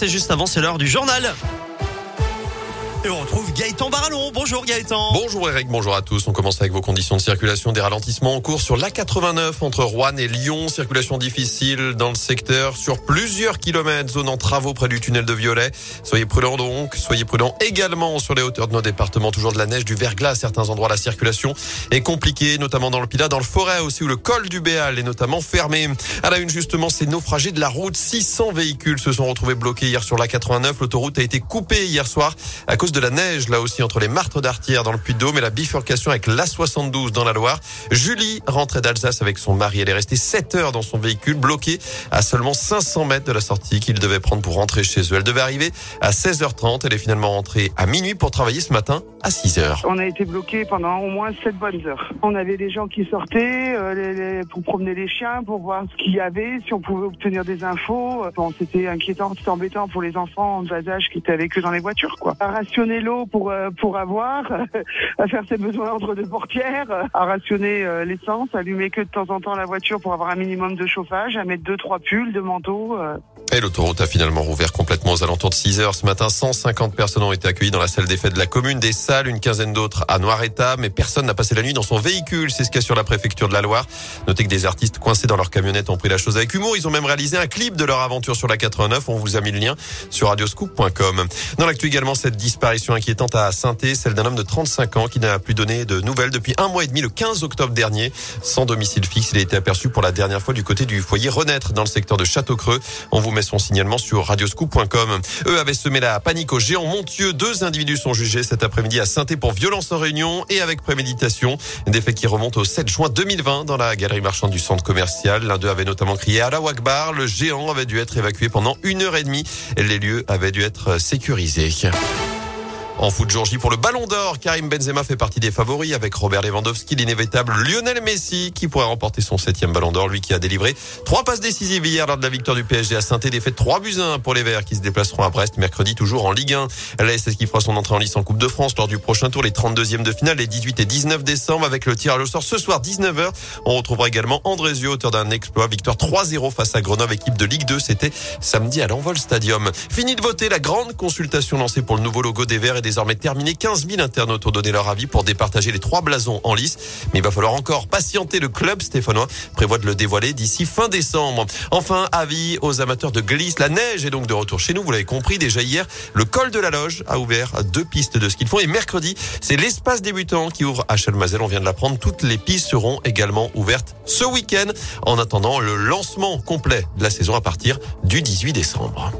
c'est juste avant, c'est l'heure du journal. Et on retrouve Gaëtan Barallon. Bonjour Gaëtan. Bonjour Eric, bonjour à tous. On commence avec vos conditions de circulation. Des ralentissements en cours sur l'A89 entre Rouen et Lyon. Circulation difficile dans le secteur sur plusieurs kilomètres. Zone en travaux près du tunnel de Violet. Soyez prudents donc. Soyez prudents également sur les hauteurs de nos départements. Toujours de la neige, du verglas à certains endroits. La circulation est compliquée, notamment dans le Pilat, dans le Forêt aussi où le col du Béal est notamment fermé. À la une justement, ces naufragés de la route. 600 véhicules se sont retrouvés bloqués hier sur l'A89. L'autoroute a été coupée hier soir à cause de la neige, là aussi, entre les martres d'Artière dans le Puy-de-Dôme et la bifurcation avec l'A72 dans la Loire. Julie rentrait d'Alsace avec son mari. Elle est restée 7 heures dans son véhicule, bloqué à seulement 500 mètres de la sortie qu'il devait prendre pour rentrer chez eux. Elle devait arriver à 16h30. Elle est finalement rentrée à minuit pour travailler ce matin à 6h. On a été bloqué pendant au moins 7 bonnes heures. On avait des gens qui sortaient euh, pour promener les chiens, pour voir ce qu'il y avait, si on pouvait obtenir des infos. Bon, c'était inquiétant, c'était embêtant pour les enfants de bas âge qui étaient avec eux dans les voitures. Quoi. L'eau pour euh, avoir, à faire ses besoins entre deux portières, à rationner euh, l'essence, allumer que de temps en temps la voiture pour avoir un minimum de chauffage, à mettre deux trois pulls, deux manteaux. euh. Et l'autoroute a finalement rouvert complètement aux alentours de 6 heures. Ce matin, 150 personnes ont été accueillies dans la salle des fêtes de la commune, des salles, une quinzaine d'autres à Noir-État, mais personne n'a passé la nuit dans son véhicule. C'est ce qu'il y a sur la préfecture de la Loire. Notez que des artistes coincés dans leur camionnette ont pris la chose avec humour. Ils ont même réalisé un clip de leur aventure sur la 89. On vous a mis le lien sur radioscoop.com. Dans l'actu également, cette disparition inquiétante à saint celle d'un homme de 35 ans qui n'a plus donné de nouvelles depuis un mois et demi, le 15 octobre dernier. Sans domicile fixe, il a été aperçu pour la dernière fois du côté du foyer Renaître dans le secteur de Château-Creux. On vous met son signalement sur radioscoop.com. Eux avaient semé la panique au géant Montieux. Deux individus sont jugés cet après-midi à saint pour violence en réunion et avec préméditation. Des faits qui remontent au 7 juin 2020 dans la galerie marchande du centre commercial. L'un d'eux avait notamment crié à la Wakbar. Le géant avait dû être évacué pendant une heure et demie. Les lieux avaient dû être sécurisés. En foot jour pour le Ballon d'Or, Karim Benzema fait partie des favoris avec Robert Lewandowski, l'inévitable Lionel Messi qui pourrait remporter son septième Ballon d'Or, lui qui a délivré trois passes décisives hier lors de la victoire du PSG à saint défaite 3 buts 1 pour les Verts qui se déplaceront à Brest mercredi toujours en Ligue 1. La SS qui fera son entrée en lice en Coupe de France lors du prochain tour, les 32e de finale, les 18 et 19 décembre avec le tirage au sort ce soir 19h. On retrouvera également Andrésio, auteur d'un exploit, victoire 3-0 face à Grenoble, équipe de Ligue 2. C'était samedi à l'Envol Stadium. Fini de voter, la grande consultation lancée pour le nouveau logo des Verts est désormais terminée. 15 000 internautes ont donné leur avis pour départager les trois blasons en lice. Mais il va falloir encore patienter. Le club stéphanois prévoit de le dévoiler d'ici fin décembre. Enfin, avis aux amateurs de glisse. La neige est donc de retour chez nous. Vous l'avez compris déjà hier. Le col de la Loge a ouvert deux pistes de ski de fond. Et mercredi, c'est l'espace débutant qui ouvre à Chalmazel. On vient de l'apprendre. Toutes les pistes seront également ouvertes ce week-end. En attendant le lancement complet de la saison à partir du 18 décembre.